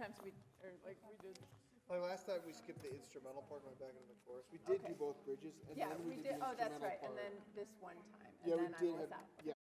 We, or like we did, Like last time, we skipped the instrumental part and went back into the chorus. We did do Okay. both bridges, and yeah, then we we did, the oh, that's instrumental right, and part. then this one time, Yeah, and we then I did was have, out. yeah.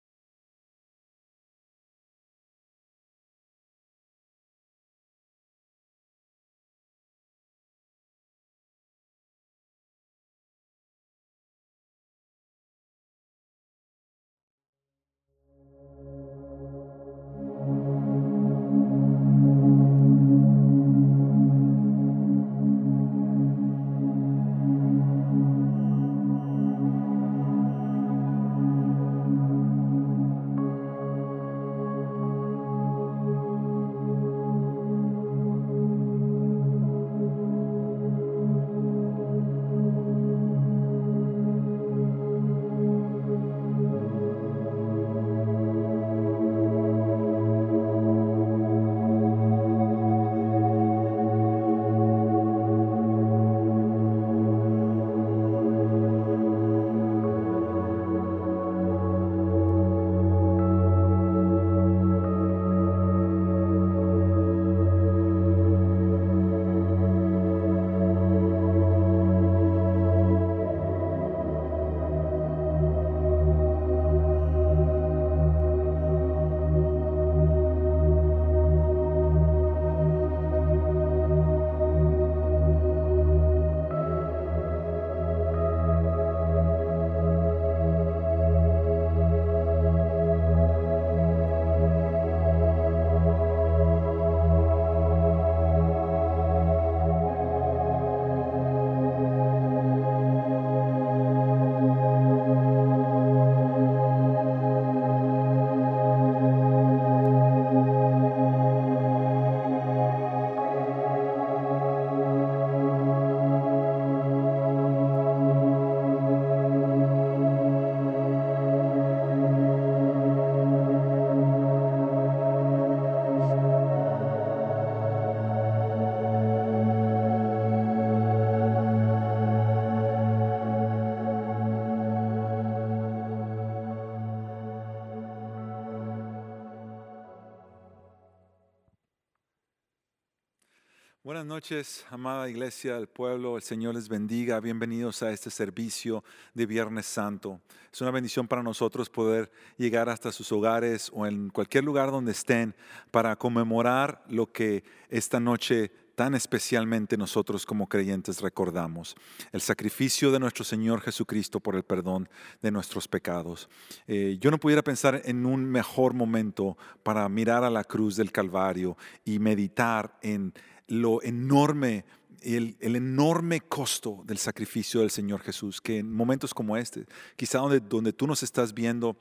Noches, amada iglesia del pueblo. El Señor les bendiga. Bienvenidos a este servicio de Viernes Santo. Es una bendición para nosotros poder llegar hasta sus hogares o en cualquier lugar donde estén para conmemorar lo que esta noche tan especialmente nosotros como creyentes recordamos, el sacrificio de nuestro Señor Jesucristo por el perdón de nuestros pecados. Eh, yo no pudiera pensar en un mejor momento para mirar a la cruz del Calvario y meditar en lo enorme el, el, enorme costo del sacrificio del Señor Jesús, que en momentos como este, quizá donde, donde tú nos estás viendo,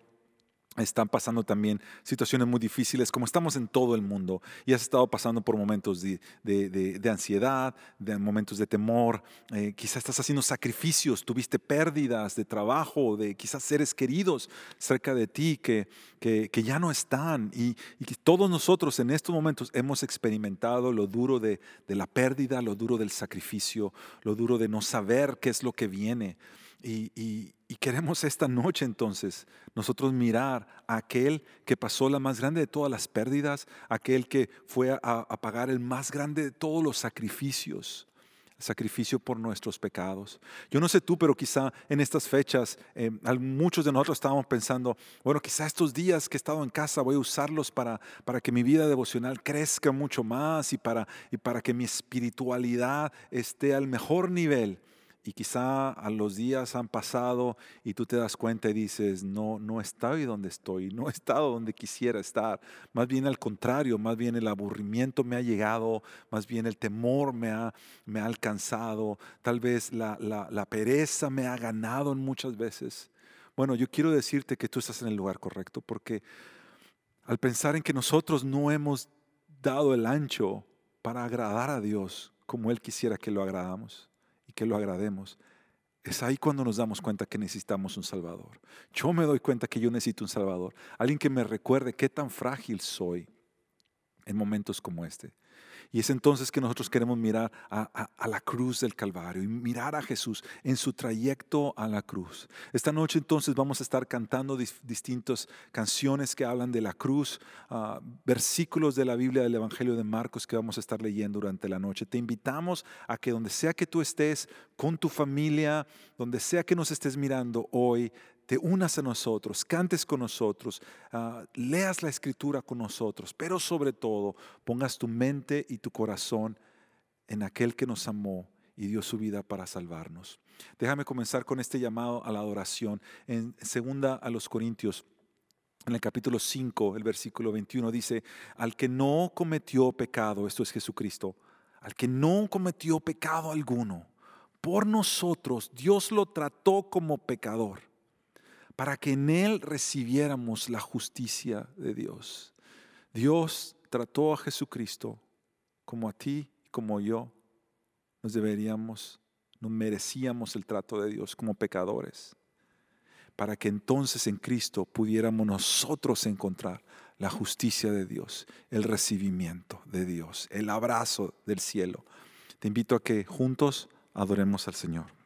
están pasando también situaciones muy difíciles, como estamos en todo el mundo, y has estado pasando por momentos de, de, de, ansiedad, de momentos de temor, eh, quizás estás haciendo sacrificios, tuviste pérdidas de trabajo, de quizás seres queridos cerca de ti que, que, que ya no están, y, todos nosotros en estos momentos hemos experimentado lo duro de la pérdida, lo duro del sacrificio, lo duro de no saber qué es lo que viene. Y, queremos esta noche entonces nosotros mirar a aquel que pasó la más grande de todas las pérdidas, aquel que fue a, pagar el más grande de todos los sacrificios, sacrificio por nuestros pecados. Yo no sé tú, pero quizá en estas fechas eh, muchos de nosotros estábamos pensando, bueno, quizá estos días que he estado en casa voy a usarlos para, para que mi vida devocional crezca mucho más y para, y para que mi espiritualidad esté al mejor nivel. Y quizá a los días han pasado y tú te das cuenta y dices, no, no estoy donde estoy, no he estado donde quisiera estar. Más bien al contrario, más bien el aburrimiento me ha llegado, más bien el temor me ha, me ha alcanzado, tal vez la, la- la pereza me ha ganado en muchas veces. Bueno, yo quiero decirte que tú estás en el lugar correcto, porque al pensar en que nosotros no hemos dado el ancho para agradar a Dios como Él quisiera que lo agradamos que lo agrademos, es ahí cuando nos damos cuenta que necesitamos un Salvador. Yo me doy cuenta que yo necesito un Salvador, alguien que me recuerde qué tan frágil soy en momentos como este. Y es entonces que nosotros queremos mirar a, la cruz del Calvario y mirar a Jesús en su trayecto a la cruz. Esta noche entonces vamos a estar cantando dis- distintas canciones que hablan de la cruz, ah, versículos de la Biblia del Evangelio de Marcos que vamos a estar leyendo durante la noche. Te invitamos a que donde sea que tú estés, con tu familia, donde sea que nos estés mirando hoy, te unas a nosotros, cantes con nosotros, ah, leas la escritura con nosotros, pero sobre todo pongas tu mente y tu corazón en aquel que nos amó y dio su vida para salvarnos. Déjame comenzar con este llamado a la adoración. En segunda a los Corintios, en el capítulo 5, el versículo 21 dice, al que no cometió pecado, esto es Jesucristo, al que no cometió pecado alguno, por nosotros Dios lo trató como pecador para que en Él recibiéramos la justicia de Dios. Dios trató a Jesucristo como a ti, como yo. Nos deberíamos, no merecíamos el trato de Dios como pecadores, para que entonces en Cristo pudiéramos nosotros encontrar la justicia de Dios, el recibimiento de Dios, el abrazo del cielo. Te invito a que juntos adoremos al Señor.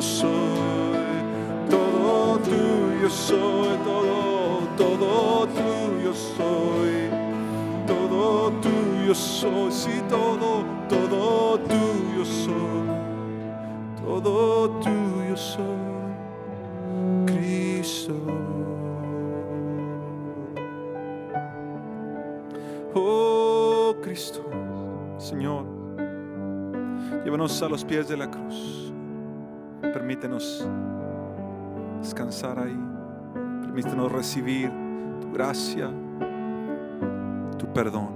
Tuyo soy, todo tuyo soy, todo, todo tuyo soy, todo tuyo soy, sí, todo, todo tuyo soy, todo tuyo soy, Cristo. Oh Cristo, Señor, llévanos a los pies de la cruz. Permítenos descansar ahí. Permítenos recibir tu gracia, tu perdón,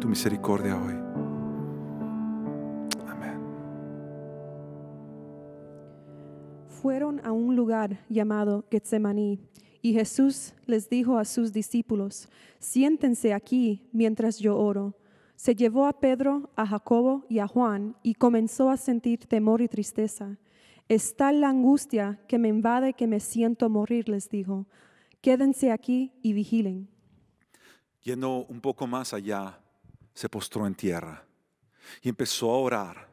tu misericordia hoy. Amén. Fueron a un lugar llamado Getsemaní y Jesús les dijo a sus discípulos, siéntense aquí mientras yo oro. Se llevó a Pedro, a Jacobo y a Juan y comenzó a sentir temor y tristeza. Es tal la angustia que me invade que me siento morir, les dijo. Quédense aquí y vigilen. Yendo un poco más allá, se postró en tierra y empezó a orar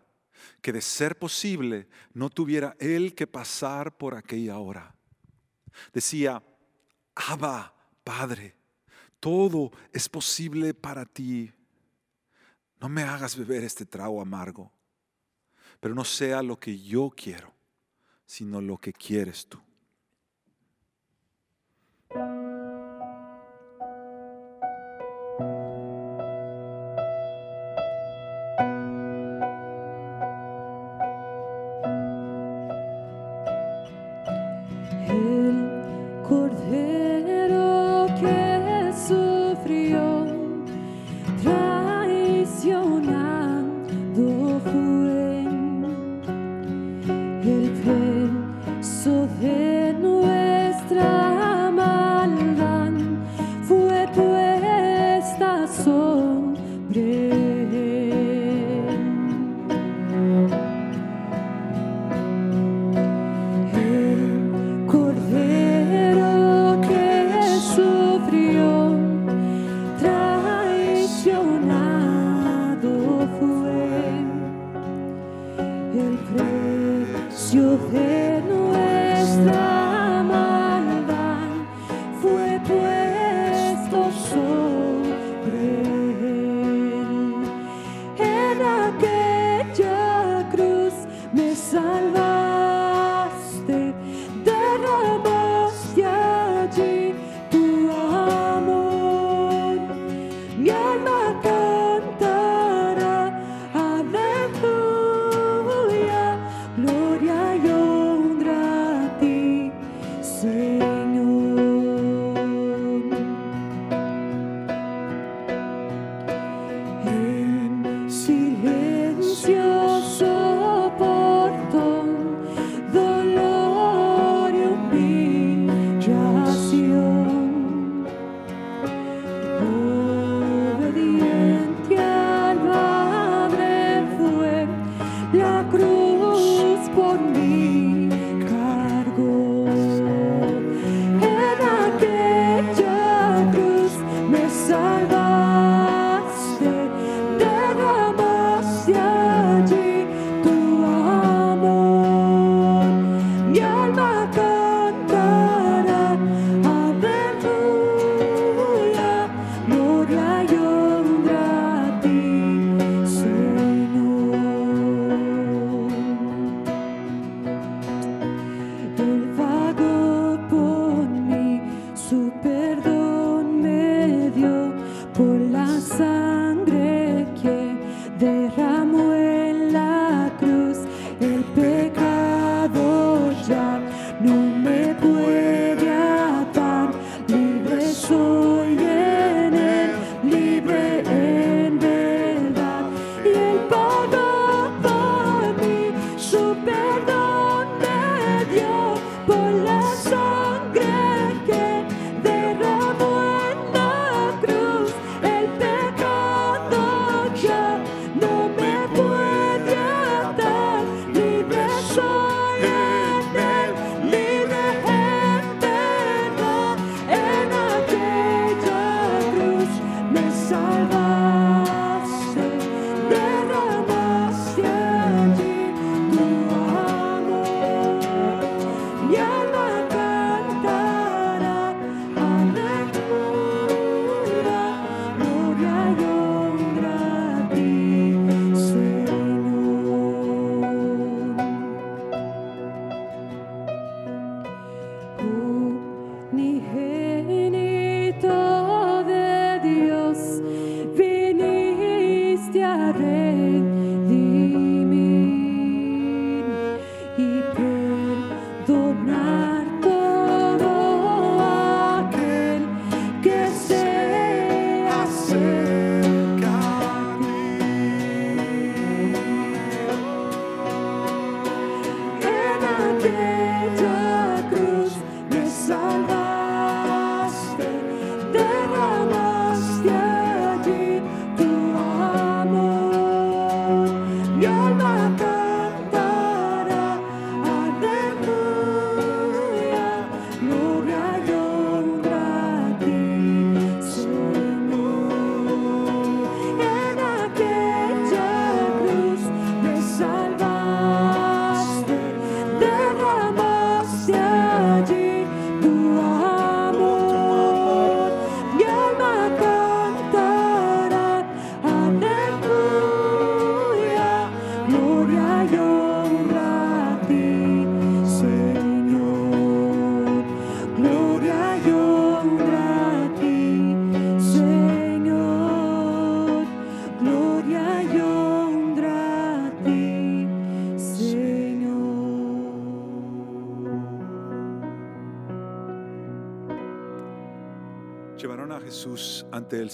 que de ser posible no tuviera él que pasar por aquella hora. Decía, Abba, Padre, todo es posible para ti. No me hagas beber este trago amargo, pero no sea lo que yo quiero, sino lo que quieres tú.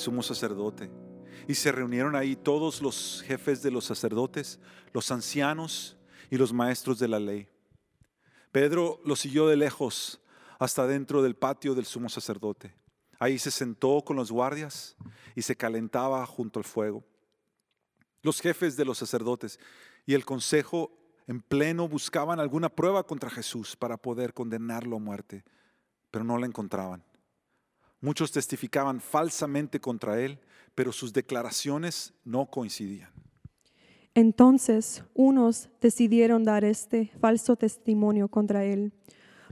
Sumo sacerdote y se reunieron ahí todos los jefes de los sacerdotes, los ancianos y los maestros de la ley. Pedro lo siguió de lejos hasta dentro del patio del sumo sacerdote. Ahí se sentó con los guardias y se calentaba junto al fuego. Los jefes de los sacerdotes y el consejo en pleno buscaban alguna prueba contra Jesús para poder condenarlo a muerte, pero no la encontraban. Muchos testificaban falsamente contra él, pero sus declaraciones no coincidían. Entonces unos decidieron dar este falso testimonio contra él.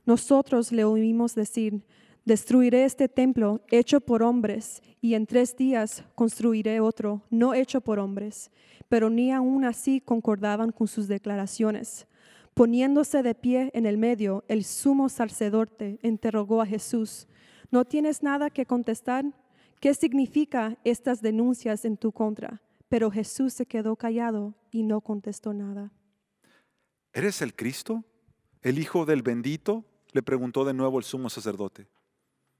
Nosotros le oímos decir, destruiré este templo hecho por hombres y en tres días construiré otro no hecho por hombres. Pero ni aun así concordaban con sus declaraciones. Poniéndose de pie en el medio, el sumo sacerdote interrogó a Jesús, ¿no tienes nada que contestar? ¿Qué significa estas denuncias en tu contra? Pero Jesús se quedó callado y no contestó nada. ¿Eres el Cristo? ¿El Hijo del bendito? Le preguntó de nuevo el sumo sacerdote.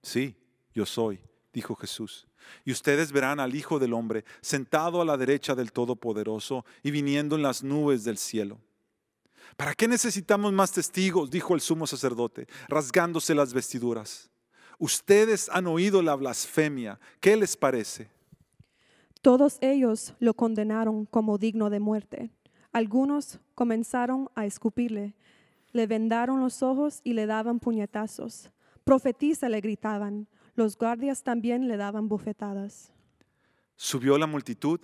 Sí, yo soy, dijo Jesús. Y ustedes verán al Hijo del Hombre sentado a la derecha del Todopoderoso y viniendo en las nubes del cielo. ¿Para qué necesitamos más testigos? dijo el sumo sacerdote, rasgándose las vestiduras. Ustedes han oído la blasfemia. ¿Qué les parece? Todos ellos lo condenaron como digno de muerte. Algunos comenzaron a escupirle, le vendaron los ojos y le daban puñetazos. Profetiza le gritaban. Los guardias también le daban bofetadas. Subió la multitud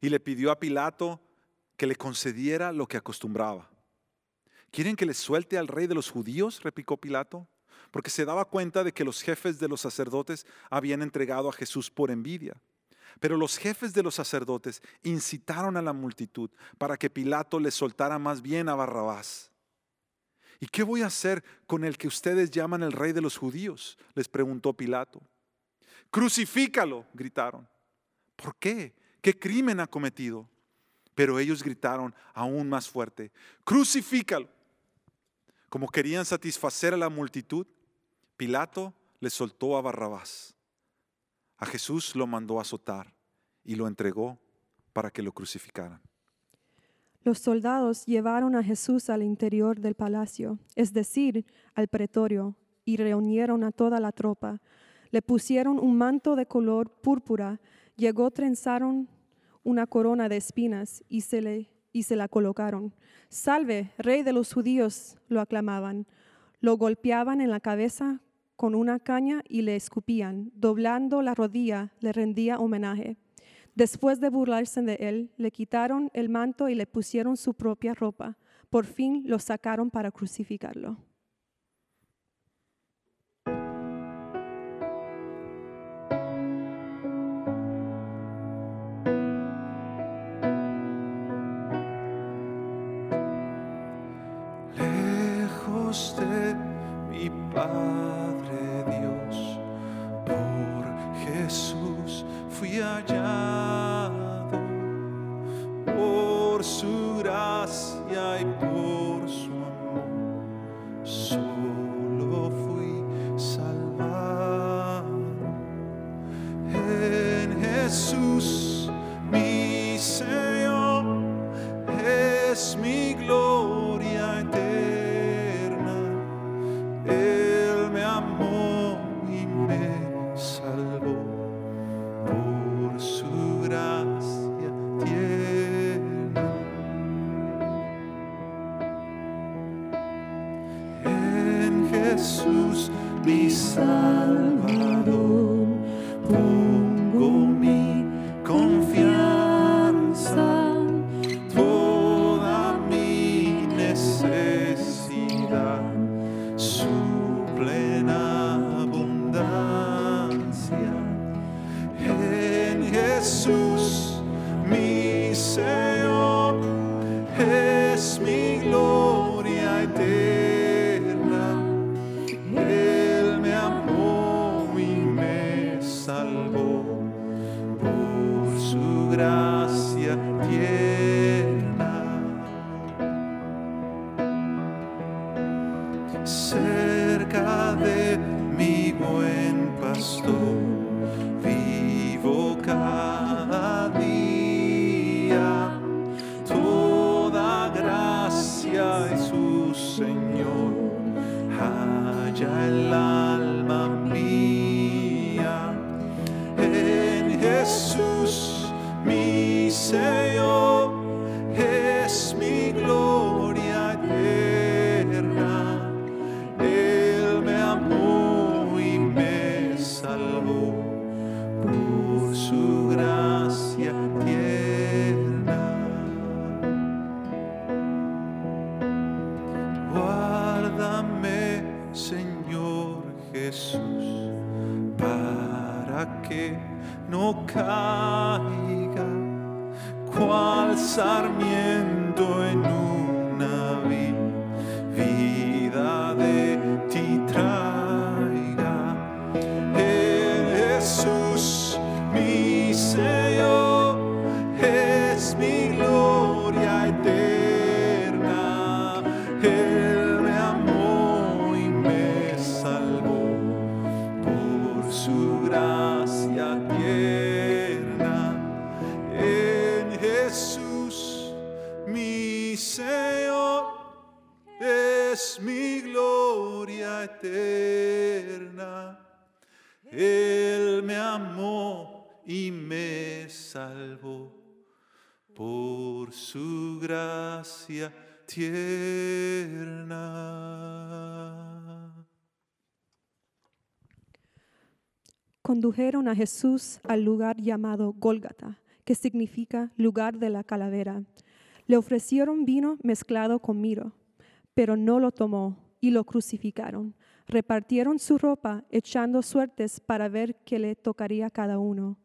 y le pidió a Pilato que le concediera lo que acostumbraba. ¿Quieren que les suelte al rey de los judíos? replicó Pilato, porque se daba cuenta de que los jefes de los sacerdotes habían entregado a Jesús por envidia. Pero los jefes de los sacerdotes incitaron a la multitud para que Pilato les soltara más bien a Barrabás. ¿Y qué voy a hacer con el que ustedes llaman el rey de los judíos? les preguntó Pilato. Crucifícalo, gritaron. ¿Por qué? ¿Qué crimen ha cometido? Pero ellos gritaron aún más fuerte, crucifícalo. Como querían satisfacer a la multitud, Pilato le soltó a Barrabás. A Jesús lo mandó a azotar y lo entregó para que lo crucificaran. Los soldados llevaron a Jesús al interior del palacio, es decir, al pretorio, y reunieron a toda la tropa. Le pusieron un manto de color púrpura, llegó trenzaron una corona de espinas y se, le, y se la colocaron. Salve, rey de los judíos, lo aclamaban. Lo golpeaban en la cabeza con una caña y le escupían. Doblando la rodilla, le rendía homenaje. Después de burlarse de él, le quitaron el manto y le pusieron su propia ropa. Por fin lo sacaron para crucificarlo. Padre Dios, por Jesús fui hallado, por su gracia y por su amor, solo fui salvado. En Jesús, mi Señor, es mi gloria eterna. Jesús, mi Señor, por su gracia tierna. Condujeron a Jesús al lugar llamado Gólgata, que significa lugar de la calavera. Le ofrecieron vino mezclado con mirro, pero no lo tomó y lo crucificaron. Repartieron su ropa echando suertes para ver qué le tocaría a cada uno.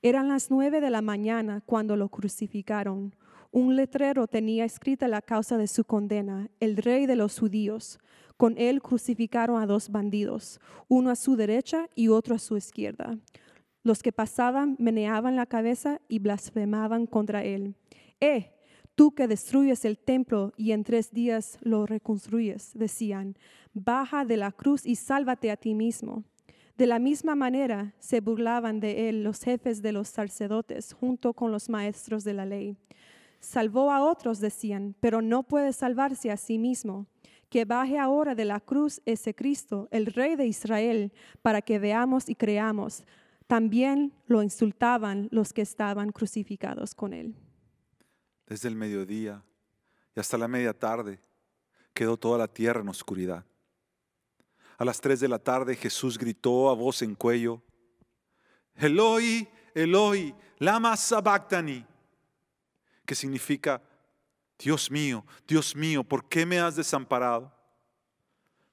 Eran las nueve de la mañana cuando lo crucificaron. Un letrero tenía escrita la causa de su condena, el rey de los judíos. Con él crucificaron a dos bandidos, uno a su derecha y otro a su izquierda. Los que pasaban meneaban la cabeza y blasfemaban contra él. Eh, tú que destruyes el templo y en tres días lo reconstruyes, decían, baja de la cruz y sálvate a ti mismo. De la misma manera se burlaban de él los jefes de los sacerdotes junto con los maestros de la ley. Salvó a otros, decían, pero no puede salvarse a sí mismo. Que baje ahora de la cruz ese Cristo, el Rey de Israel, para que veamos y creamos. También lo insultaban los que estaban crucificados con él. Desde el mediodía y hasta la media tarde quedó toda la tierra en oscuridad. A las tres de la tarde Jesús gritó a voz en cuello, Eloi, Eloi, lama sabactani, que significa, Dios mío, Dios mío, ¿por qué me has desamparado?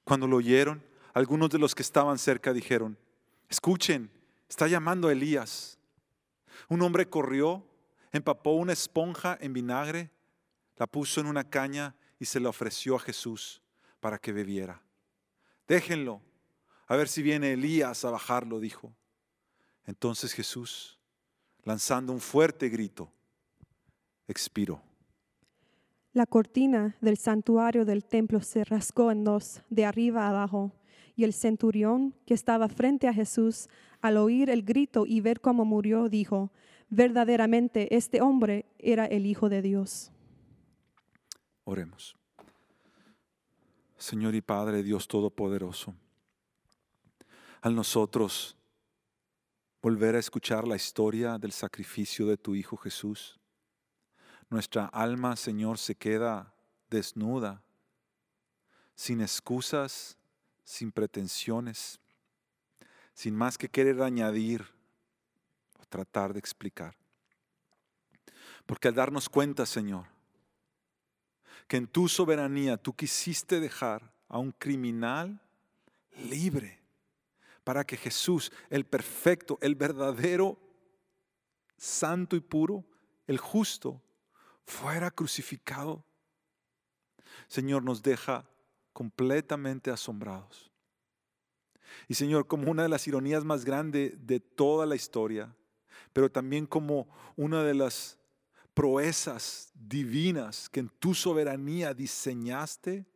Cuando lo oyeron, algunos de los que estaban cerca dijeron, escuchen, está llamando a Elías. Un hombre corrió, empapó una esponja en vinagre, la puso en una caña y se la ofreció a Jesús para que bebiera. Déjenlo, a ver si viene Elías a bajarlo, dijo. Entonces Jesús, lanzando un fuerte grito, expiró. La cortina del santuario del templo se rasgó en dos, de arriba a abajo, y el centurión que estaba frente a Jesús, al oír el grito y ver cómo murió, dijo, verdaderamente este hombre era el Hijo de Dios. Oremos. Señor y Padre, Dios Todopoderoso, al nosotros volver a escuchar la historia del sacrificio de tu Hijo Jesús, nuestra alma, Señor, se queda desnuda, sin excusas, sin pretensiones, sin más que querer añadir o tratar de explicar. Porque al darnos cuenta, Señor, que en tu soberanía tú quisiste dejar a un criminal libre para que Jesús, el perfecto, el verdadero, santo y puro, el justo, fuera crucificado. Señor, nos deja completamente asombrados. Y Señor, como una de las ironías más grandes de toda la historia, pero también como una de las proezas divinas que en tu soberanía diseñaste,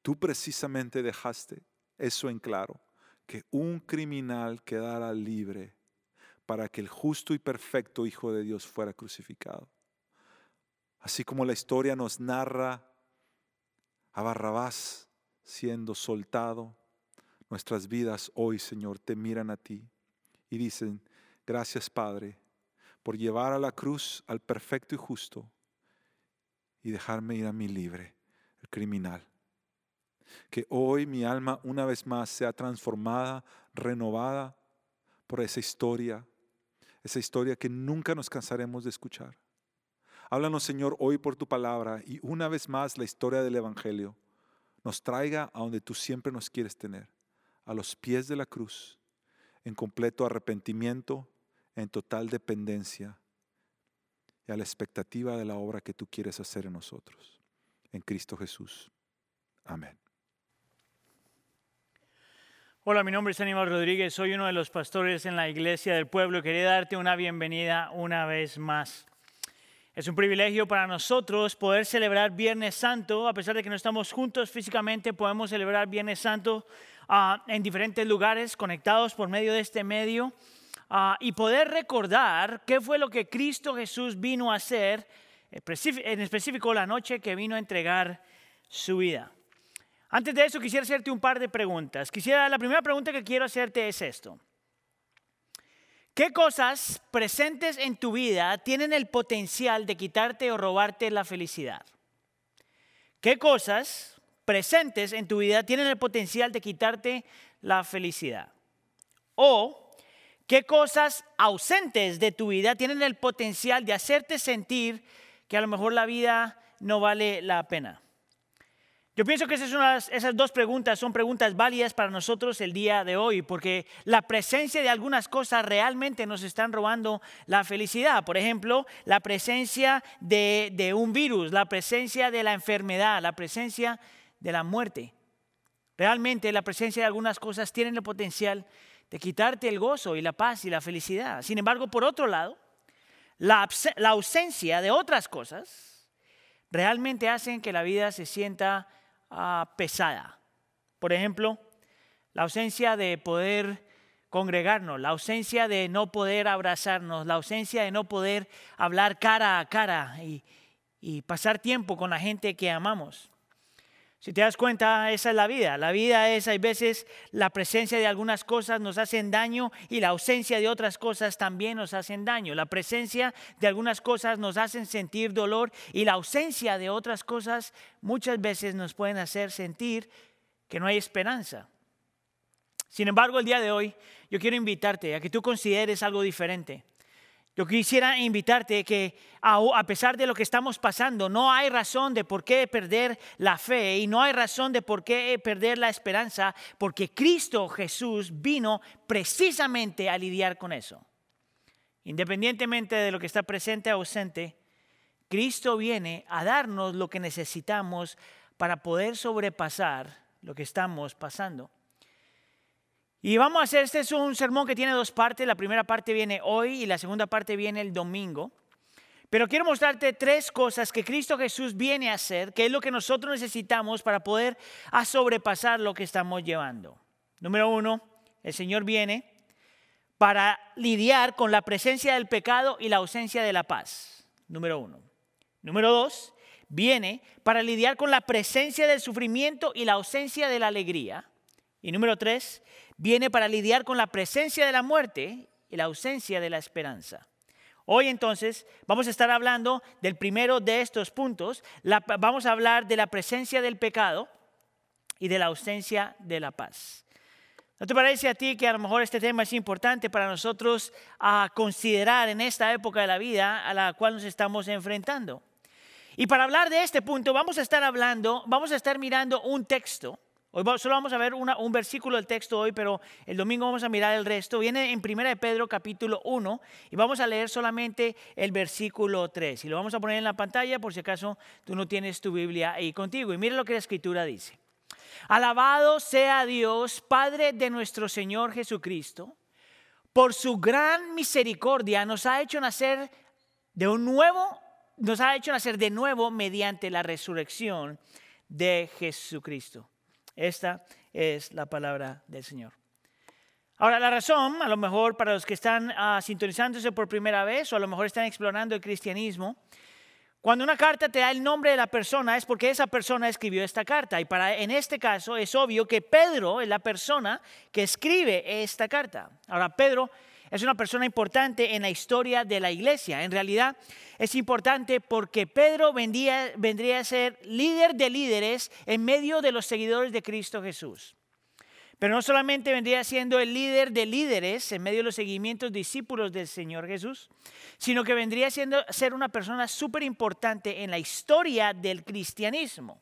tú precisamente dejaste eso en claro, que un criminal quedara libre para que el justo y perfecto Hijo de Dios fuera crucificado. Así como la historia nos narra a Barrabás siendo soltado, nuestras vidas hoy, Señor, te miran a ti y dicen, gracias Padre, por llevar a la cruz al perfecto y justo y dejarme ir a mí libre, el criminal. Que hoy mi alma una vez más sea transformada, renovada por esa historia, esa historia que nunca nos cansaremos de escuchar. Háblanos, Señor, hoy por tu palabra y una vez más la historia del Evangelio nos traiga a donde tú siempre nos quieres tener, a los pies de la cruz, en completo arrepentimiento en total dependencia y a la expectativa de la obra que tú quieres hacer en nosotros. En Cristo Jesús. Amén. Hola, mi nombre es Aníbal Rodríguez, soy uno de los pastores en la iglesia del pueblo. Quería darte una bienvenida una vez más. Es un privilegio para nosotros poder celebrar Viernes Santo, a pesar de que no estamos juntos físicamente, podemos celebrar Viernes Santo ah, en diferentes lugares conectados por medio de este medio. Ah, y poder recordar qué fue lo que Cristo Jesús vino a hacer, en específico la noche que vino a entregar su vida. Antes de eso quisiera hacerte un par de preguntas. Quisiera, la primera pregunta que quiero hacerte es esto. ¿Qué cosas presentes en tu vida tienen el potencial de quitarte o robarte la felicidad? ¿Qué cosas presentes en tu vida tienen el potencial de quitarte la felicidad? O ¿Qué cosas ausentes de tu vida tienen el potencial de hacerte sentir que a lo mejor la vida no vale la pena? Yo pienso que esas, dos preguntas son preguntas válidas para nosotros el día de hoy, porque la presencia de algunas cosas realmente nos están robando la felicidad. Por ejemplo, la presencia de, de un virus, la presencia de la enfermedad, la presencia de la muerte. Realmente la presencia de algunas cosas tienen el potencial de quitarte el gozo y la paz y la felicidad. Sin embargo, por otro lado, la, ausencia de otras cosas realmente hacen que la vida se sienta ah, pesada. Por ejemplo, la ausencia de poder congregarnos, la ausencia de no poder abrazarnos, la ausencia de no poder hablar cara a cara y pasar tiempo con la gente que amamos. Si te das cuenta, esa es la vida. La vida es, hay veces, la presencia de algunas cosas nos hacen daño y la ausencia de otras cosas también nos hacen daño. La presencia de algunas cosas nos hacen sentir dolor y la ausencia de otras cosas muchas veces nos pueden hacer sentir que no hay esperanza. Sin embargo, el día de hoy yo quiero invitarte a que tú consideres algo diferente. Yo quisiera invitarte que a, pesar de lo que estamos pasando, no hay razón de por qué perder la fe y no hay razón de por qué perder la esperanza, porque Cristo Jesús vino precisamente a lidiar con eso. Independientemente de lo que está presente o ausente, Cristo viene a darnos lo que necesitamos para poder sobrepasar lo que estamos pasando. Y vamos a hacer, este es un sermón que tiene dos partes, la primera parte viene hoy y la segunda parte viene el domingo. Pero quiero mostrarte tres cosas que Cristo Jesús viene a hacer, que es lo que nosotros necesitamos para poder a sobrepasar lo que estamos llevando. Número uno, el Señor viene para lidiar con la presencia del pecado y la ausencia de la paz. Número uno. Número dos, viene para lidiar con la presencia del sufrimiento y la ausencia de la alegría. Y número tres, viene para lidiar con la presencia de la muerte y la ausencia de la esperanza. Hoy entonces vamos a estar hablando del primero de estos puntos. Vamos a hablar de la presencia del pecado y de la ausencia de la paz. ¿No te parece a ti que a lo mejor este tema es importante para nosotros a considerar en esta época de la vida a la cual nos estamos enfrentando? Y para hablar de este punto vamos a estar hablando, vamos a estar mirando un texto. Hoy solo vamos a ver un versículo del texto hoy, pero el domingo vamos a mirar el resto. Viene en 1 de Pedro capítulo 1 y vamos a leer solamente el versículo 3. Y lo vamos a poner en la pantalla por si acaso tú no tienes tu Biblia ahí contigo. Y mire lo que la escritura dice. Alabado sea Dios, Padre de nuestro Señor Jesucristo, por su gran misericordia nos ha hecho nacer de un nuevo, nos ha hecho nacer de nuevo mediante la resurrección de Jesucristo. Esta es la palabra del Señor. Ahora, la razón, a lo mejor para los que están ah, sintonizándose por primera vez o a lo mejor están explorando el cristianismo, cuando una carta te da el nombre de la persona es porque esa persona escribió esta carta. Y para, en este caso es obvio que Pedro es la persona que escribe esta carta. Ahora, Pedro es una persona importante en la historia de la iglesia. En realidad es importante porque Pedro vendría, a ser líder de líderes en medio de los seguidores de Cristo Jesús. Pero no solamente vendría siendo el líder de líderes en medio de los seguimientos discípulos del Señor Jesús, sino que vendría siendo ser una persona súper importante en la historia del cristianismo.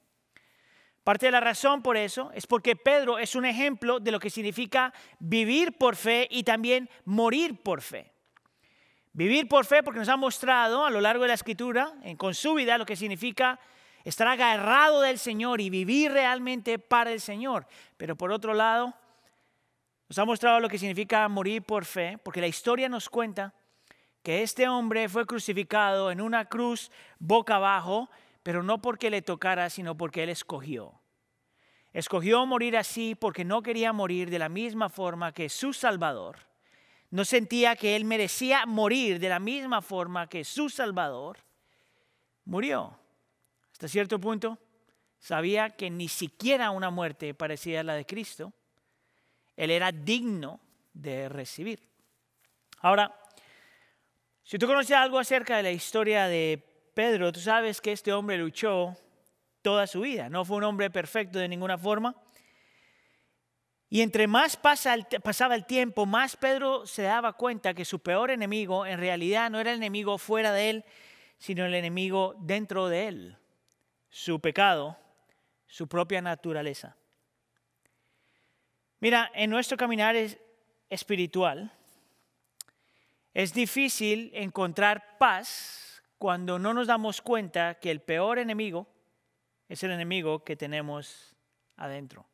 Parte de la razón por eso es porque Pedro es un ejemplo de lo que significa vivir por fe y también morir por fe. Vivir por fe porque nos ha mostrado a lo largo de la escritura, con su vida, lo que significa estar agarrado del Señor y vivir realmente para el Señor. Pero por otro lado, nos ha mostrado lo que significa morir por fe, porque la historia nos cuenta que este hombre fue crucificado en una cruz boca abajo, pero no porque le tocara, sino porque él escogió. Escogió morir así porque no quería morir de la misma forma que su Salvador. No sentía que él merecía morir de la misma forma que su Salvador murió. Hasta cierto punto, sabía que ni siquiera una muerte parecida a la de Cristo, él era digno de recibir. Ahora, si tú conoces algo acerca de la historia de Pedro, tú sabes que este hombre luchó toda su vida. No fue un hombre perfecto de ninguna forma. Y entre más pasaba el tiempo, más Pedro se daba cuenta que su peor enemigo en realidad no era el enemigo fuera de él, sino el enemigo dentro de él, su pecado, su propia naturaleza. Mira, en nuestro caminar es- espiritual es difícil encontrar paz cuando no nos damos cuenta que el peor enemigo es el enemigo que tenemos adentro.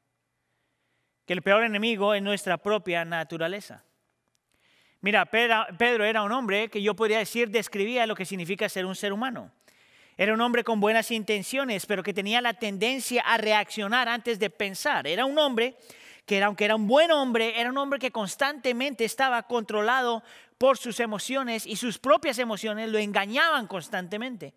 que el peor enemigo es nuestra propia naturaleza. Mira, Pedro era un hombre que yo podría decir describía lo que significa ser un ser humano. Era un hombre con buenas intenciones, pero que tenía la tendencia a reaccionar antes de pensar. Era un hombre que, aunque era un buen hombre, era un hombre que constantemente estaba controlado por sus emociones y sus propias emociones lo engañaban constantemente.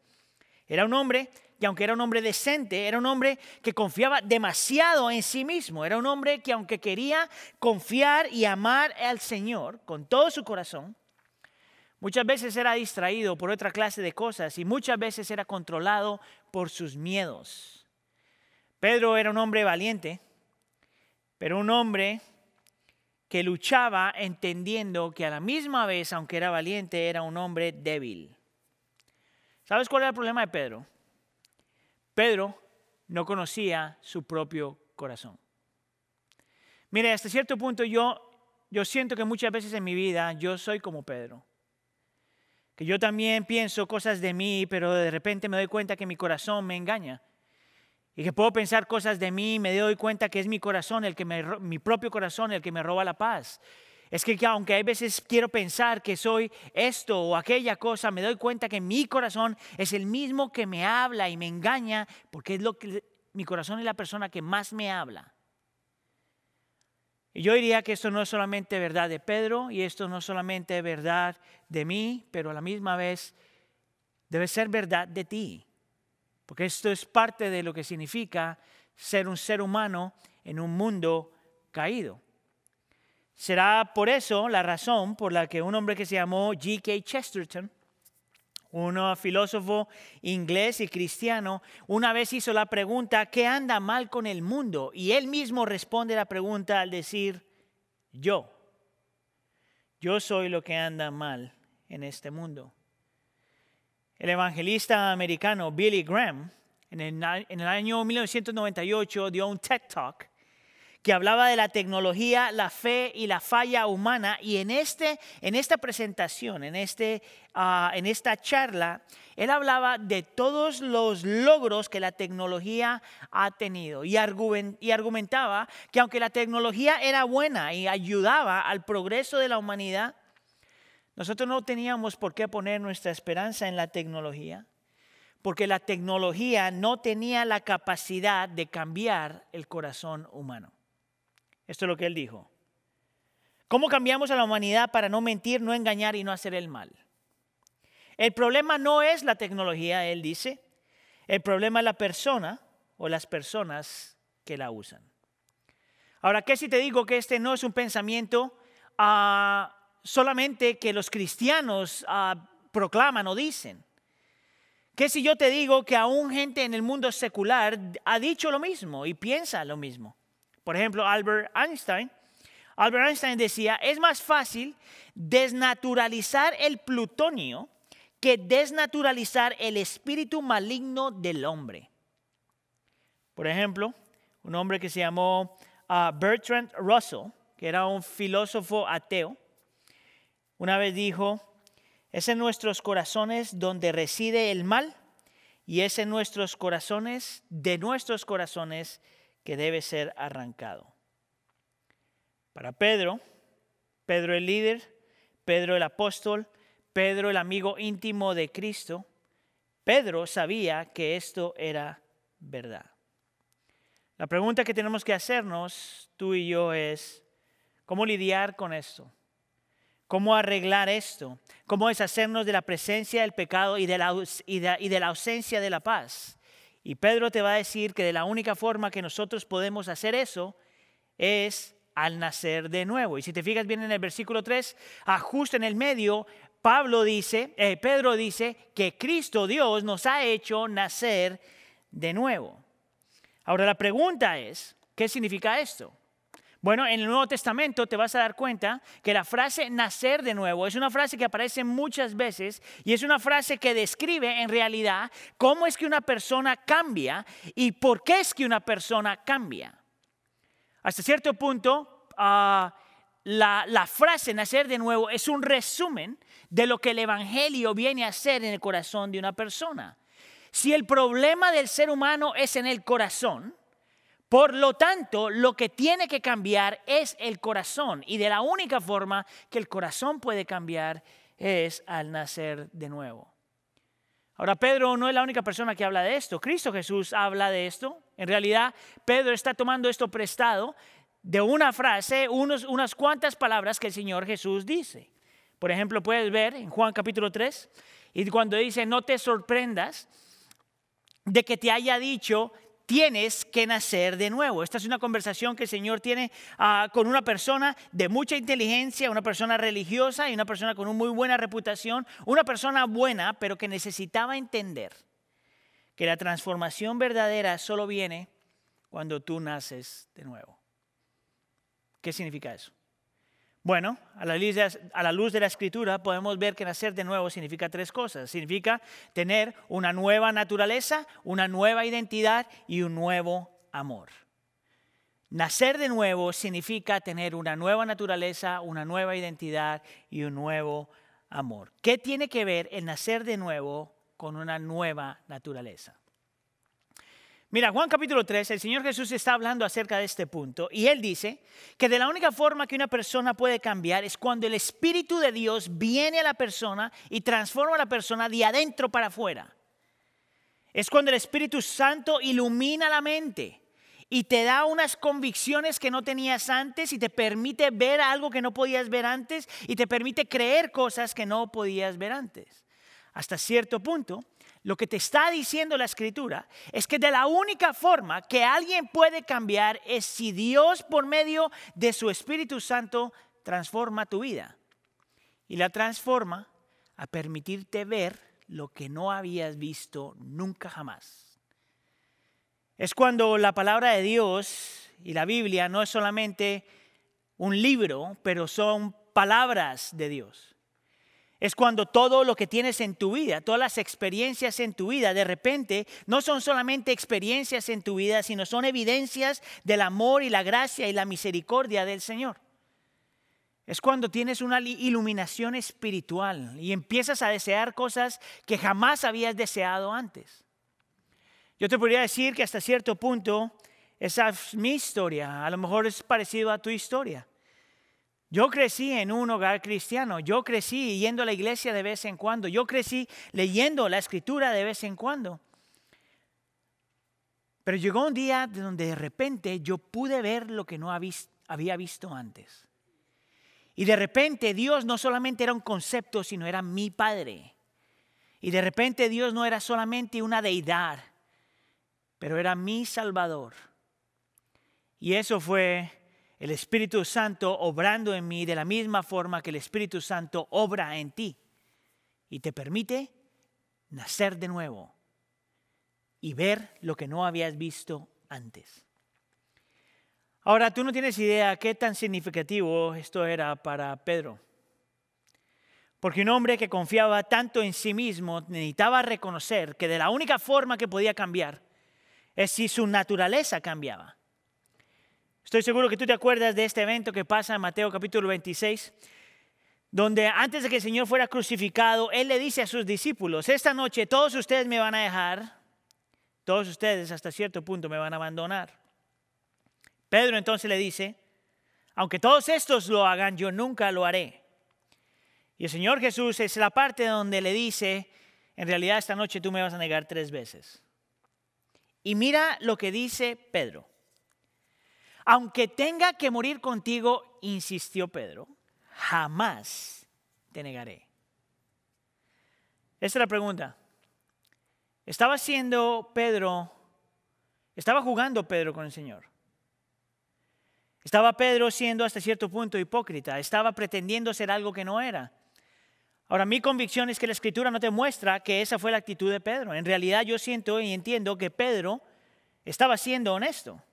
Era un hombre que aunque era un hombre decente, era un hombre que confiaba demasiado en sí mismo. Era un hombre que aunque quería confiar y amar al Señor con todo su corazón, muchas veces era distraído por otra clase de cosas y muchas veces era controlado por sus miedos. Pedro era un hombre valiente, pero un hombre que luchaba entendiendo que a la misma vez, aunque era valiente, era un hombre débil. ¿Sabes cuál era el problema de Pedro? Pedro no conocía su propio corazón. Mire, hasta cierto punto yo, yo siento que muchas veces en mi vida yo soy como Pedro. Que yo también pienso cosas de mí, pero de repente me doy cuenta que mi corazón me engaña. Y que puedo pensar cosas de mí y me doy cuenta que es mi corazón, el que me, mi propio corazón, el que me roba la paz. Es que aunque hay veces quiero pensar que soy esto o aquella cosa, me doy cuenta que mi corazón es el mismo que me habla y me engaña, porque es lo que mi corazón es la persona que más me habla. Y yo diría que esto no es solamente verdad de Pedro y esto no es solamente verdad de mí, pero a la misma vez debe ser verdad de ti. Porque esto es parte de lo que significa ser un ser humano en un mundo caído. Será por eso la razón por la que un hombre que se llamó G.K. Chesterton, un filósofo inglés y cristiano, una vez hizo la pregunta, ¿qué anda mal con el mundo? Y él mismo responde la pregunta al decir, yo, yo soy lo que anda mal en este mundo. El evangelista americano Billy Graham, en el, año 1998, dio un TED Talk que hablaba de la tecnología, la fe y la falla humana. Y en, este, en esta presentación, en, este, ah, en esta charla, él hablaba de todos los logros que la tecnología ha tenido y argumentaba que aunque la tecnología era buena y ayudaba al progreso de la humanidad, nosotros no teníamos por qué poner nuestra esperanza en la tecnología, porque la tecnología no tenía la capacidad de cambiar el corazón humano. Esto es lo que él dijo. ¿Cómo cambiamos a la humanidad para no mentir, no engañar y no hacer el mal? El problema no es la tecnología, él dice. El problema es la persona o las personas que la usan. Ahora, ¿qué si te digo que este no es un pensamiento ah, solamente que los cristianos ah, proclaman o dicen? ¿Qué si yo te digo que aún gente en el mundo secular ha dicho lo mismo y piensa lo mismo? Por ejemplo, Albert Einstein. Albert Einstein decía, es más fácil desnaturalizar el plutonio que desnaturalizar el espíritu maligno del hombre. Por ejemplo, un hombre que se llamó ah, Bertrand Russell, que era un filósofo ateo, una vez dijo, es en nuestros corazones donde reside el mal y es en nuestros corazones, de nuestros corazones, que debe ser arrancado. Para Pedro, Pedro el líder, Pedro el apóstol, Pedro el amigo íntimo de Cristo, Pedro sabía que esto era verdad. La pregunta que tenemos que hacernos, tú y yo, es, ¿cómo lidiar con esto? ¿Cómo arreglar esto? ¿Cómo deshacernos de la presencia del pecado y de la, ausencia de la paz? Y Pedro te va a decir que de la única forma que nosotros podemos hacer eso es al nacer de nuevo. Y si te fijas bien en el versículo 3, justo en el medio, Pablo dice, eh, Pedro dice que Cristo Dios nos ha hecho nacer de nuevo. Ahora la pregunta es, ¿qué significa esto? Bueno, en el Nuevo Testamento te vas a dar cuenta que la frase nacer de nuevo es una frase que aparece muchas veces y es una frase que describe en realidad cómo es que una persona cambia y por qué es que una persona cambia. Hasta cierto punto, ah, la, la frase nacer de nuevo es un resumen de lo que el Evangelio viene a hacer en el corazón de una persona. Si el problema del ser humano es en el corazón, Por lo tanto, lo que tiene que cambiar es el corazón. Y de la única forma que el corazón puede cambiar es al nacer de nuevo. Ahora, Pedro no es la única persona que habla de esto. Cristo Jesús habla de esto. En realidad, Pedro está tomando esto prestado de una frase, unos, unas cuantas palabras que el Señor Jesús dice. Por ejemplo, puedes ver en Juan capítulo 3, y cuando dice, no te sorprendas de que te haya dicho, tienes que nacer de nuevo. Esta es una conversación que el Señor tiene ah, con una persona de mucha inteligencia, una persona religiosa y una persona con una muy buena reputación, una persona buena, pero que necesitaba entender que la transformación verdadera solo viene cuando tú naces de nuevo. ¿Qué significa eso? Bueno, a la, luz de, la, la escritura podemos ver que nacer de nuevo significa tres cosas. Significa tener una nueva naturaleza, una nueva identidad y un nuevo amor. Nacer de nuevo significa tener una nueva naturaleza, una nueva identidad y un nuevo amor. ¿Qué tiene que ver el nacer de nuevo con una nueva naturaleza? Mira, Juan capítulo 3, el Señor Jesús está hablando acerca de este punto y Él dice que de la única forma que una persona puede cambiar es cuando el Espíritu de Dios viene a la persona y transforma a la persona de adentro para afuera. Es cuando el Espíritu Santo ilumina la mente y te da unas convicciones que no tenías antes y te permite ver algo que no podías ver antes y te permite creer cosas que no podías ver antes. Hasta cierto punto, lo que te está diciendo la escritura es que de la única forma que alguien puede cambiar es si Dios por medio de su Espíritu Santo transforma tu vida. Y la transforma a permitirte ver lo que no habías visto nunca jamás. Es cuando la palabra de Dios y la Biblia no es solamente un libro, pero son palabras de Dios. Es cuando todo lo que tienes en tu vida, todas las experiencias en tu vida, de repente no son solamente experiencias en tu vida, sino son evidencias del amor y la gracia y la misericordia del Señor. Es cuando tienes una iluminación espiritual y empiezas a desear cosas que jamás habías deseado antes. Yo te podría decir que hasta cierto punto esa es mi historia, a lo mejor es parecido a tu historia. Yo crecí en un hogar cristiano, yo crecí yendo a la iglesia de vez en cuando, yo crecí leyendo la escritura de vez en cuando. Pero llegó un día donde de repente yo pude ver lo que no había visto antes. Y de repente Dios no solamente era un concepto, sino era mi Padre. Y de repente Dios no era solamente una deidad, pero era mi Salvador. Y eso fue el Espíritu Santo obrando en mí de la misma forma que el Espíritu Santo obra en ti y te permite nacer de nuevo y ver lo que no habías visto antes. Ahora, tú no tienes idea qué tan significativo esto era para Pedro. Porque un hombre que confiaba tanto en sí mismo necesitaba reconocer que de la única forma que podía cambiar es si su naturaleza cambiaba. Estoy seguro que tú te acuerdas de este evento que pasa en Mateo capítulo 26, donde antes de que el Señor fuera crucificado, Él le dice a sus discípulos, esta noche todos ustedes me van a dejar, todos ustedes hasta cierto punto me van a abandonar. Pedro entonces le dice, aunque todos estos lo hagan, yo nunca lo haré. Y el Señor Jesús es la parte donde le dice, en realidad esta noche tú me vas a negar tres veces. Y mira lo que dice Pedro. Aunque tenga que morir contigo, insistió Pedro, jamás te negaré. Esta es la pregunta. ¿Estaba haciendo Pedro, estaba jugando Pedro con el Señor? ¿Estaba Pedro siendo hasta cierto punto hipócrita? ¿Estaba pretendiendo ser algo que no era? Ahora, mi convicción es que la escritura no te muestra que esa fue la actitud de Pedro. En realidad yo siento y entiendo que Pedro estaba siendo honesto.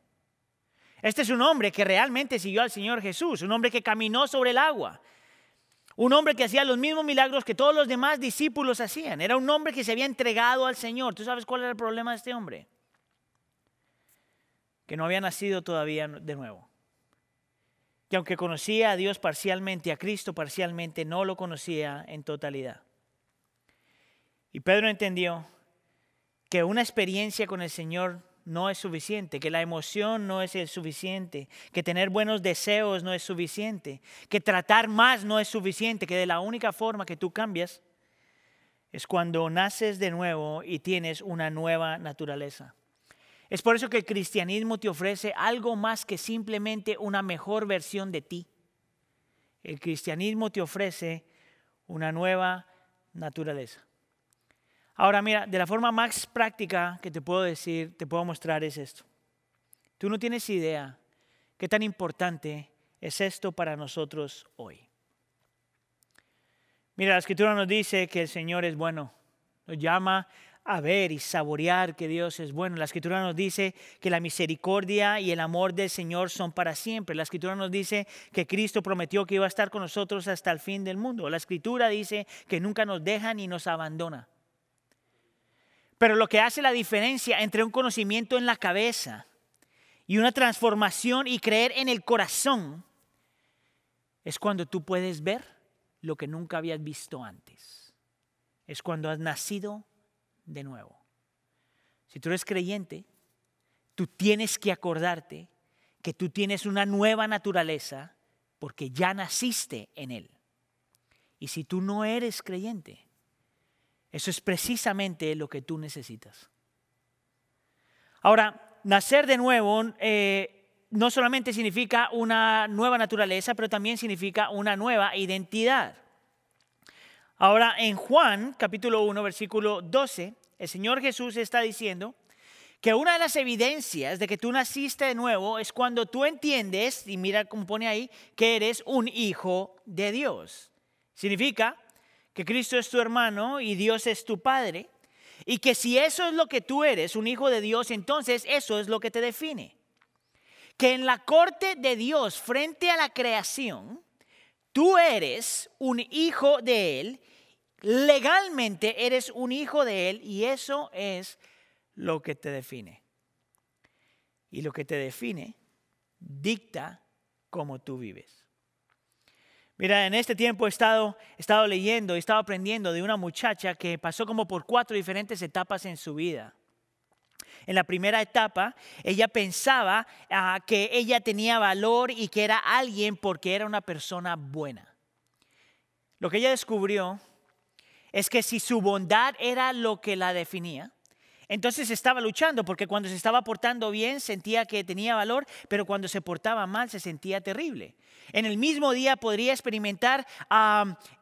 Este es un hombre que realmente siguió al Señor Jesús, un hombre que caminó sobre el agua, un hombre que hacía los mismos milagros que todos los demás discípulos hacían. Era un hombre que se había entregado al Señor. ¿Tú sabes cuál era el problema de este hombre? Que no había nacido todavía de nuevo. Que aunque conocía a Dios parcialmente, a Cristo parcialmente, no lo conocía en totalidad. Y Pedro entendió que una experiencia con el Señor no es suficiente, que la emoción no es el suficiente, que tener buenos deseos no es suficiente, que tratar más no es suficiente, que de la única forma que tú cambias es cuando naces de nuevo y tienes una nueva naturaleza. Es por eso que el cristianismo te ofrece algo más que simplemente una mejor versión de ti. El cristianismo te ofrece una nueva naturaleza. Ahora mira, de la forma más práctica que te puedo decir, te puedo mostrar es esto. Tú no tienes idea qué tan importante es esto para nosotros hoy. Mira, la escritura nos dice que el Señor es bueno. Nos llama a ver y saborear que Dios es bueno. La escritura nos dice que la misericordia y el amor del Señor son para siempre. La escritura nos dice que Cristo prometió que iba a estar con nosotros hasta el fin del mundo. La escritura dice que nunca nos deja ni nos abandona. Pero lo que hace la diferencia entre un conocimiento en la cabeza y una transformación y creer en el corazón es cuando tú puedes ver lo que nunca habías visto antes. Es cuando has nacido de nuevo. Si tú eres creyente, tú tienes que acordarte que tú tienes una nueva naturaleza porque ya naciste en Él. Y si tú no eres creyente, eso es precisamente lo que tú necesitas. Ahora, nacer de nuevo eh, no solamente significa una nueva naturaleza, pero también significa una nueva identidad. Ahora, en Juan capítulo 1, versículo 12, el Señor Jesús está diciendo que una de las evidencias de que tú naciste de nuevo es cuando tú entiendes, y mira cómo pone ahí, que eres un hijo de Dios. Significa que Cristo es tu hermano y Dios es tu Padre, y que si eso es lo que tú eres, un hijo de Dios, entonces eso es lo que te define. Que en la corte de Dios, frente a la creación, tú eres un hijo de Él, legalmente eres un hijo de Él, y eso es lo que te define. Y lo que te define dicta cómo tú vives. Mira, en este tiempo he estado, he estado leyendo, he estado aprendiendo de una muchacha que pasó como por cuatro diferentes etapas en su vida. En la primera etapa, ella pensaba ah, que ella tenía valor y que era alguien porque era una persona buena. Lo que ella descubrió es que si su bondad era lo que la definía, entonces estaba luchando porque cuando se estaba portando bien sentía que tenía valor, pero cuando se portaba mal se sentía terrible. En el mismo día podría experimentar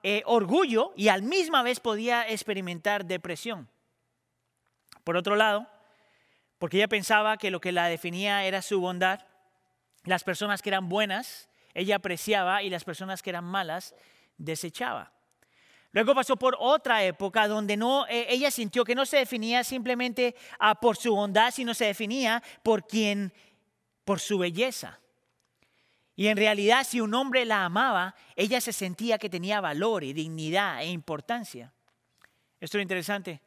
eh, orgullo y al misma vez podía experimentar depresión. Por otro lado, porque ella pensaba que lo que la definía era su bondad, las personas que eran buenas ella apreciaba y las personas que eran malas desechaba. Luego pasó por otra época donde no, eh, ella sintió que no se definía simplemente ah, por su bondad, sino se definía por quien, por su belleza. Y en realidad, si un hombre la amaba, ella se sentía que tenía valor y dignidad e importancia. Esto es interesante,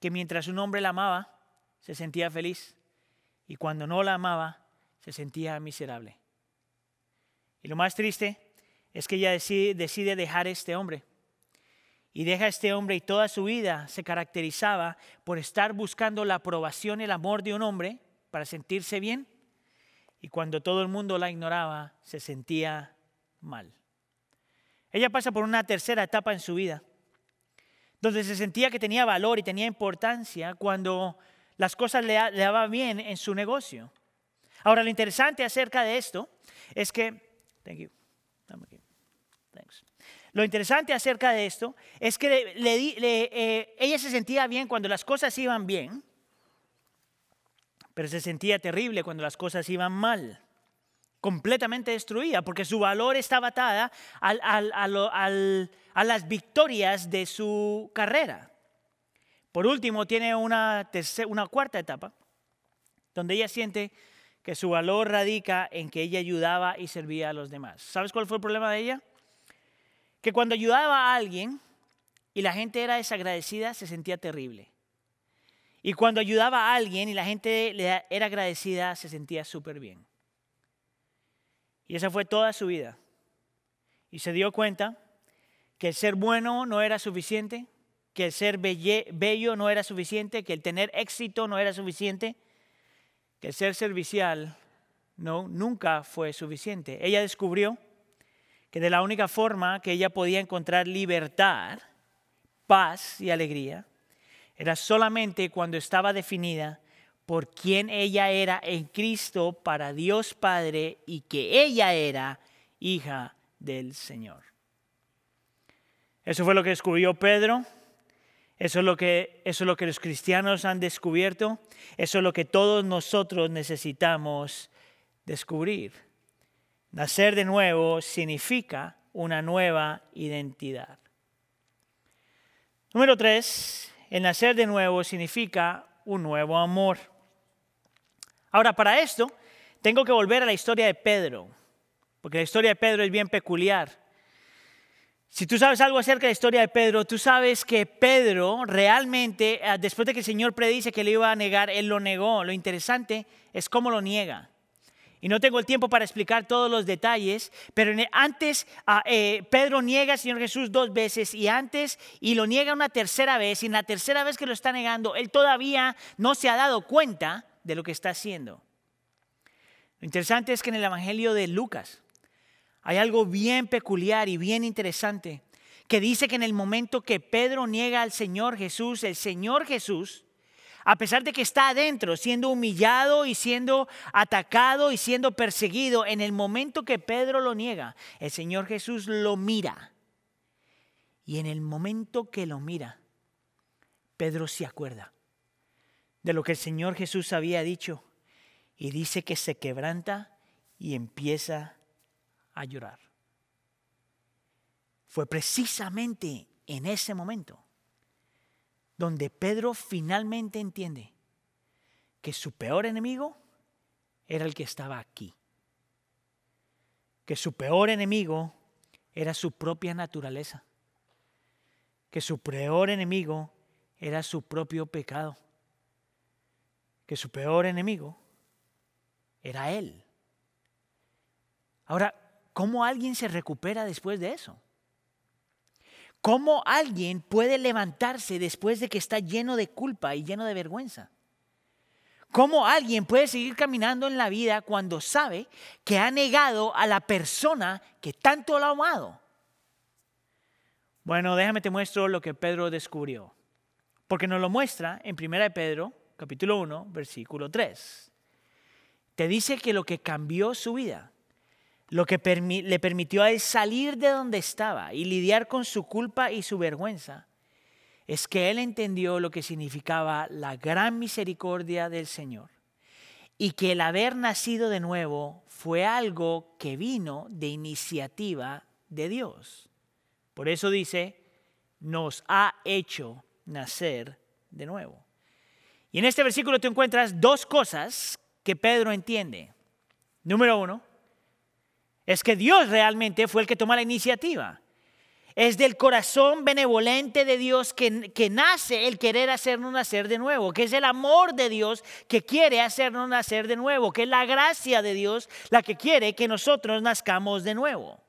que mientras un hombre la amaba, se sentía feliz. Y cuando no la amaba, se sentía miserable. Y lo más triste es que ella decide, decide dejar este hombre y deja a este hombre y toda su vida se caracterizaba por estar buscando la aprobación y el amor de un hombre para sentirse bien. Y cuando todo el mundo la ignoraba, se sentía mal. Ella pasa por una tercera etapa en su vida, donde se sentía que tenía valor y tenía importancia cuando las cosas le, daban bien en su negocio. Ahora, lo interesante acerca de esto es que... Lo interesante acerca de esto es que eh, ella se sentía bien cuando las cosas iban bien, pero se sentía terrible cuando las cosas iban mal, completamente destruida, porque su valor estaba atada a las victorias de su carrera. Por último, tiene una, una cuarta etapa, donde ella siente que su valor radica en que ella ayudaba y servía a los demás. ¿Sabes cuál fue el problema de ella? Que cuando ayudaba a alguien y la gente era desagradecida, se sentía terrible. Y cuando ayudaba a alguien y la gente era agradecida, se sentía súper bien. Y esa fue toda su vida. Y se dio cuenta que el ser bueno no era suficiente, que el ser bello no era suficiente, que el tener éxito no era suficiente, que el ser servicial no, nunca fue suficiente. Ella descubrió que de la única forma que ella podía encontrar libertad, paz y alegría era solamente cuando estaba definida por quién ella era en Cristo para Dios Padre y que ella era hija del Señor. Eso fue lo que descubrió Pedro. Eso es, lo que, eso es lo que los cristianos han descubierto. Eso es lo que todos nosotros necesitamos descubrir. Nacer de nuevo significa una nueva identidad. Número tres, el nacer de nuevo significa un nuevo amor. Ahora, para esto, tengo que volver a la historia de Pedro, porque la historia de Pedro es bien peculiar. Si tú sabes algo acerca de la historia de Pedro, tú sabes que Pedro realmente, ah, después de que el Señor predice que le iba a negar, él lo negó. Lo interesante es cómo lo niega. Y no tengo el tiempo para explicar todos los detalles, pero antes ah, eh, Pedro niega al Señor Jesús dos veces y antes y lo niega una tercera vez y en la tercera vez que lo está negando, él todavía no se ha dado cuenta de lo que está haciendo. Lo interesante es que en el Evangelio de Lucas hay algo bien peculiar y bien interesante que dice que en el momento que Pedro niega al Señor Jesús, el Señor Jesús a pesar de que está adentro, siendo humillado y siendo atacado y siendo perseguido, en el momento que Pedro lo niega, el Señor Jesús lo mira. Y en el momento que lo mira, Pedro se acuerda de lo que el Señor Jesús había dicho y dice que se quebranta y empieza a llorar. Fue precisamente en ese momento donde Pedro finalmente entiende que su peor enemigo era el que estaba aquí. Que su peor enemigo era su propia naturaleza. Que su peor enemigo era su propio pecado. Que su peor enemigo era él. Ahora, ¿cómo alguien se recupera después de eso? ¿Cómo alguien puede levantarse después de que está lleno de culpa y lleno de vergüenza? ¿Cómo alguien puede seguir caminando en la vida cuando sabe que ha negado a la persona que tanto lo ha amado? Bueno, déjame te muestro lo que Pedro descubrió. Porque nos lo muestra en 1 Pedro, capítulo 1, versículo 3. Te dice que lo que cambió su vida lo que le permitió a él salir de donde estaba y lidiar con su culpa y su vergüenza, es que él entendió lo que significaba la gran misericordia del Señor y que el haber nacido de nuevo fue algo que vino de iniciativa de Dios. Por eso dice, nos ha hecho nacer de nuevo. Y en este versículo te encuentras dos cosas que Pedro entiende. Número uno, es que Dios realmente fue el que toma la iniciativa. Es del corazón benevolente de Dios que, que, nace el querer hacernos nacer de nuevo, que es el amor de Dios que quiere hacernos nacer de nuevo, que es la gracia de Dios la que quiere que nosotros nazcamos de nuevo.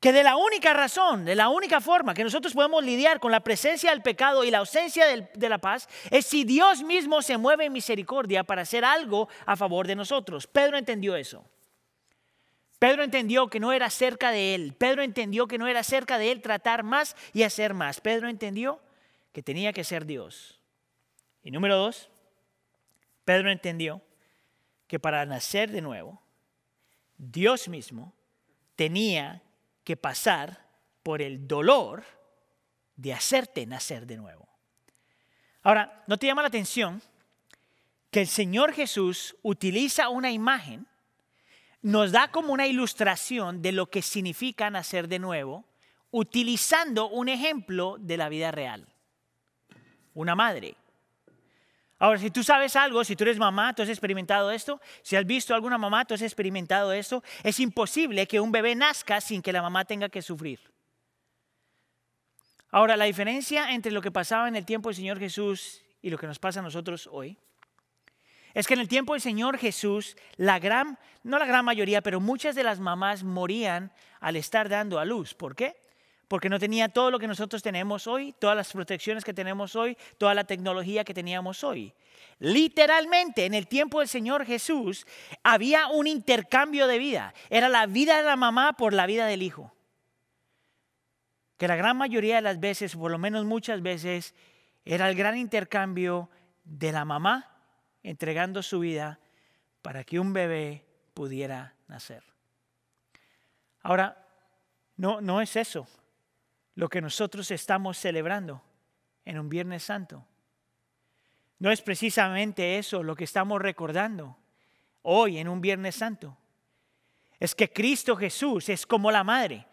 Que de la única razón, de la única forma que nosotros podemos lidiar con la presencia del pecado y la ausencia de la paz es si Dios mismo se mueve en misericordia para hacer algo a favor de nosotros. Pedro entendió eso. Pedro entendió que no era cerca de él. Pedro entendió que no era cerca de él tratar más y hacer más. Pedro entendió que tenía que ser Dios. Y número dos, Pedro entendió que para nacer de nuevo, Dios mismo tenía que pasar por el dolor de hacerte nacer de nuevo. Ahora, ¿no te llama la atención que el Señor Jesús utiliza una imagen nos da como una ilustración de lo que significa nacer de nuevo, utilizando un ejemplo de la vida real. Una madre. Ahora, si tú sabes algo, si tú eres mamá, tú has experimentado esto, si has visto alguna mamá, tú has experimentado esto, es imposible que un bebé nazca sin que la mamá tenga que sufrir. Ahora, la diferencia entre lo que pasaba en el tiempo del Señor Jesús y lo que nos pasa a nosotros hoy es que en el tiempo del Señor Jesús, la gran, no la gran mayoría, pero muchas de las mamás morían al estar dando a luz. ¿Por qué? porque no tenía todo lo que nosotros tenemos hoy, todas las protecciones que tenemos hoy, toda la tecnología que teníamos hoy. Literalmente, en el tiempo del Señor Jesús, había un intercambio de vida. Era la vida de la mamá por la vida del hijo. Que la gran mayoría de las veces, por lo menos muchas veces, era el gran intercambio de la mamá entregando su vida para que un bebé pudiera nacer. Ahora, no, no es eso lo que nosotros estamos celebrando en un Viernes Santo. No es precisamente eso lo que estamos recordando hoy en un Viernes Santo. Es que Cristo Jesús es como la madre,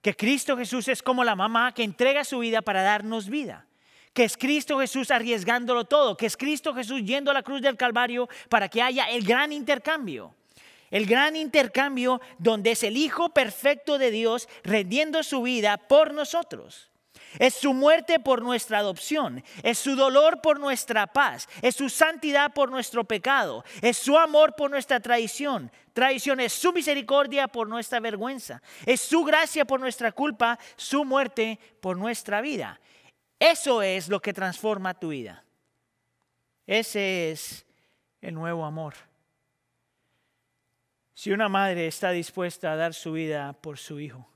que Cristo Jesús es como la mamá que entrega su vida para darnos vida, que es Cristo Jesús arriesgándolo todo, que es Cristo Jesús yendo a la cruz del Calvario para que haya el gran intercambio. El gran intercambio donde es el Hijo perfecto de Dios rendiendo su vida por nosotros. Es su muerte por nuestra adopción, es su dolor por nuestra paz, es su santidad por nuestro pecado, es su amor por nuestra traición. Traición es su misericordia por nuestra vergüenza, es su gracia por nuestra culpa, su muerte por nuestra vida. Eso es lo que transforma tu vida. Ese es el nuevo amor. Si una madre está dispuesta a dar su vida por su hijo,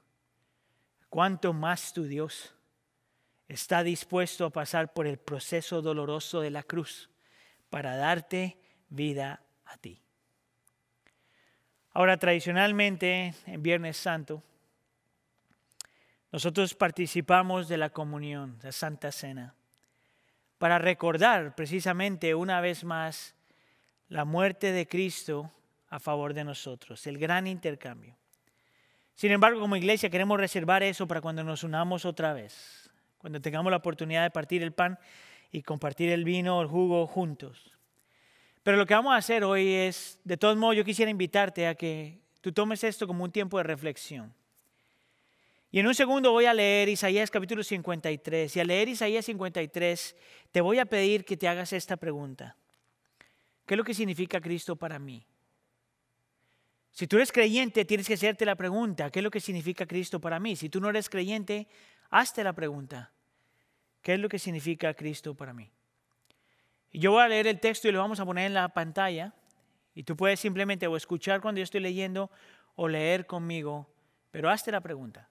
¿cuánto más tu Dios? está dispuesto a pasar por el proceso doloroso de la cruz para darte vida a ti. Ahora, tradicionalmente, en Viernes Santo, nosotros participamos de la comunión, la Santa Cena, para recordar precisamente una vez más la muerte de Cristo a favor de nosotros, el gran intercambio. Sin embargo, como iglesia queremos reservar eso para cuando nos unamos otra vez cuando tengamos la oportunidad de partir el pan y compartir el vino o el jugo juntos. Pero lo que vamos a hacer hoy es, de todos modos, yo quisiera invitarte a que tú tomes esto como un tiempo de reflexión. Y en un segundo voy a leer Isaías capítulo 53. Y al leer Isaías 53, te voy a pedir que te hagas esta pregunta. ¿Qué es lo que significa Cristo para mí? Si tú eres creyente, tienes que hacerte la pregunta, ¿qué es lo que significa Cristo para mí? Si tú no eres creyente, hazte la pregunta, ¿Qué es lo que significa Cristo para mí? Y yo voy a leer el texto y lo vamos a poner en la pantalla. Y tú puedes simplemente o escuchar cuando yo estoy leyendo o leer conmigo. Pero hazte la pregunta.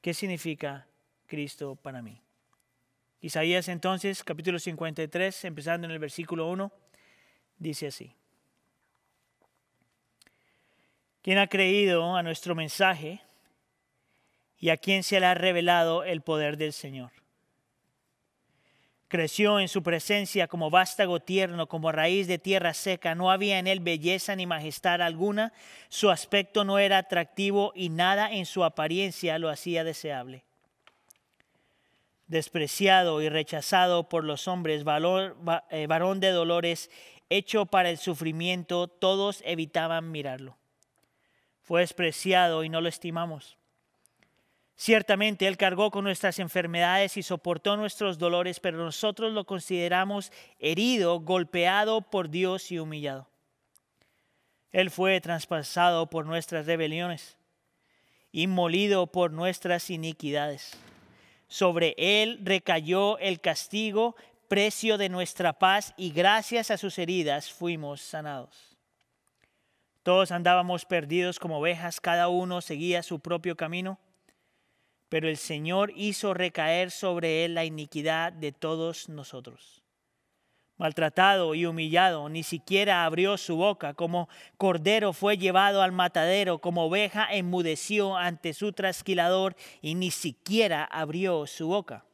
¿Qué significa Cristo para mí? Isaías entonces, capítulo 53, empezando en el versículo 1, dice así. ¿Quién ha creído a nuestro mensaje y a quién se le ha revelado el poder del Señor? Creció en su presencia como vástago tierno, como raíz de tierra seca. No había en él belleza ni majestad alguna. Su aspecto no era atractivo y nada en su apariencia lo hacía deseable. Despreciado y rechazado por los hombres, eh, varón de dolores, hecho para el sufrimiento, todos evitaban mirarlo. Fue despreciado y no lo estimamos Ciertamente Él cargó con nuestras enfermedades y soportó nuestros dolores, pero nosotros lo consideramos herido, golpeado por Dios y humillado. Él fue traspasado por nuestras rebeliones y molido por nuestras iniquidades. Sobre Él recayó el castigo, precio de nuestra paz, y gracias a sus heridas fuimos sanados. Todos andábamos perdidos como ovejas, cada uno seguía su propio camino pero el Señor hizo recaer sobre él la iniquidad de todos nosotros. Maltratado y humillado, ni siquiera abrió su boca, como cordero fue llevado al matadero, como oveja enmudeció ante su trasquilador y ni siquiera abrió su boca.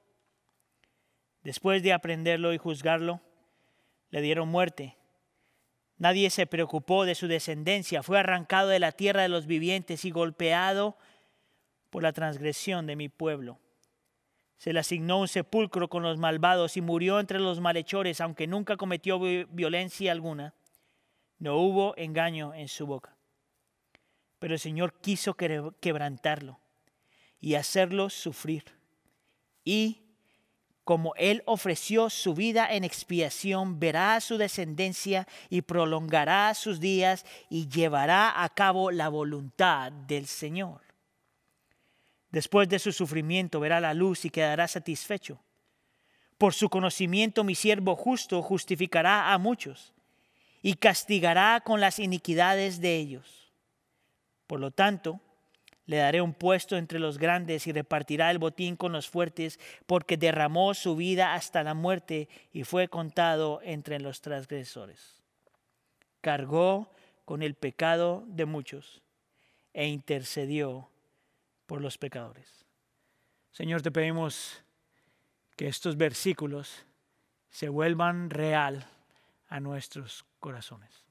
Después de aprenderlo y juzgarlo, le dieron muerte. Nadie se preocupó de su descendencia, fue arrancado de la tierra de los vivientes y golpeado por la transgresión de mi pueblo. Se le asignó un sepulcro con los malvados y murió entre los malhechores, aunque nunca cometió violencia alguna. No hubo engaño en su boca. Pero el Señor quiso quebrantarlo y hacerlo sufrir. Y como Él ofreció su vida en expiación, verá su descendencia y prolongará sus días y llevará a cabo la voluntad del Señor. Después de su sufrimiento verá la luz y quedará satisfecho. Por su conocimiento mi siervo justo justificará a muchos y castigará con las iniquidades de ellos. Por lo tanto, le daré un puesto entre los grandes y repartirá el botín con los fuertes, porque derramó su vida hasta la muerte y fue contado entre los transgresores. Cargó con el pecado de muchos e intercedió por los pecadores. Señor, te pedimos que estos versículos se vuelvan real a nuestros corazones.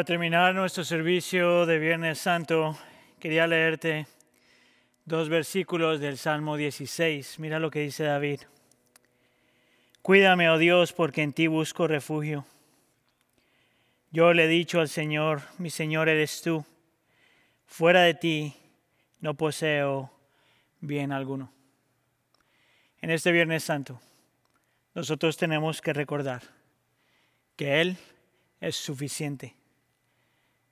Para terminar nuestro servicio de Viernes Santo, quería leerte dos versículos del Salmo 16. Mira lo que dice David. Cuídame, oh Dios, porque en ti busco refugio. Yo le he dicho al Señor, mi Señor eres tú. Fuera de ti no poseo bien alguno. En este Viernes Santo, nosotros tenemos que recordar que Él es suficiente,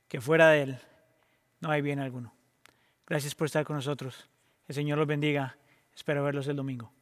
que fuera de Él no hay bien alguno. Gracias por estar con nosotros. El Señor los bendiga. Espero verlos el domingo.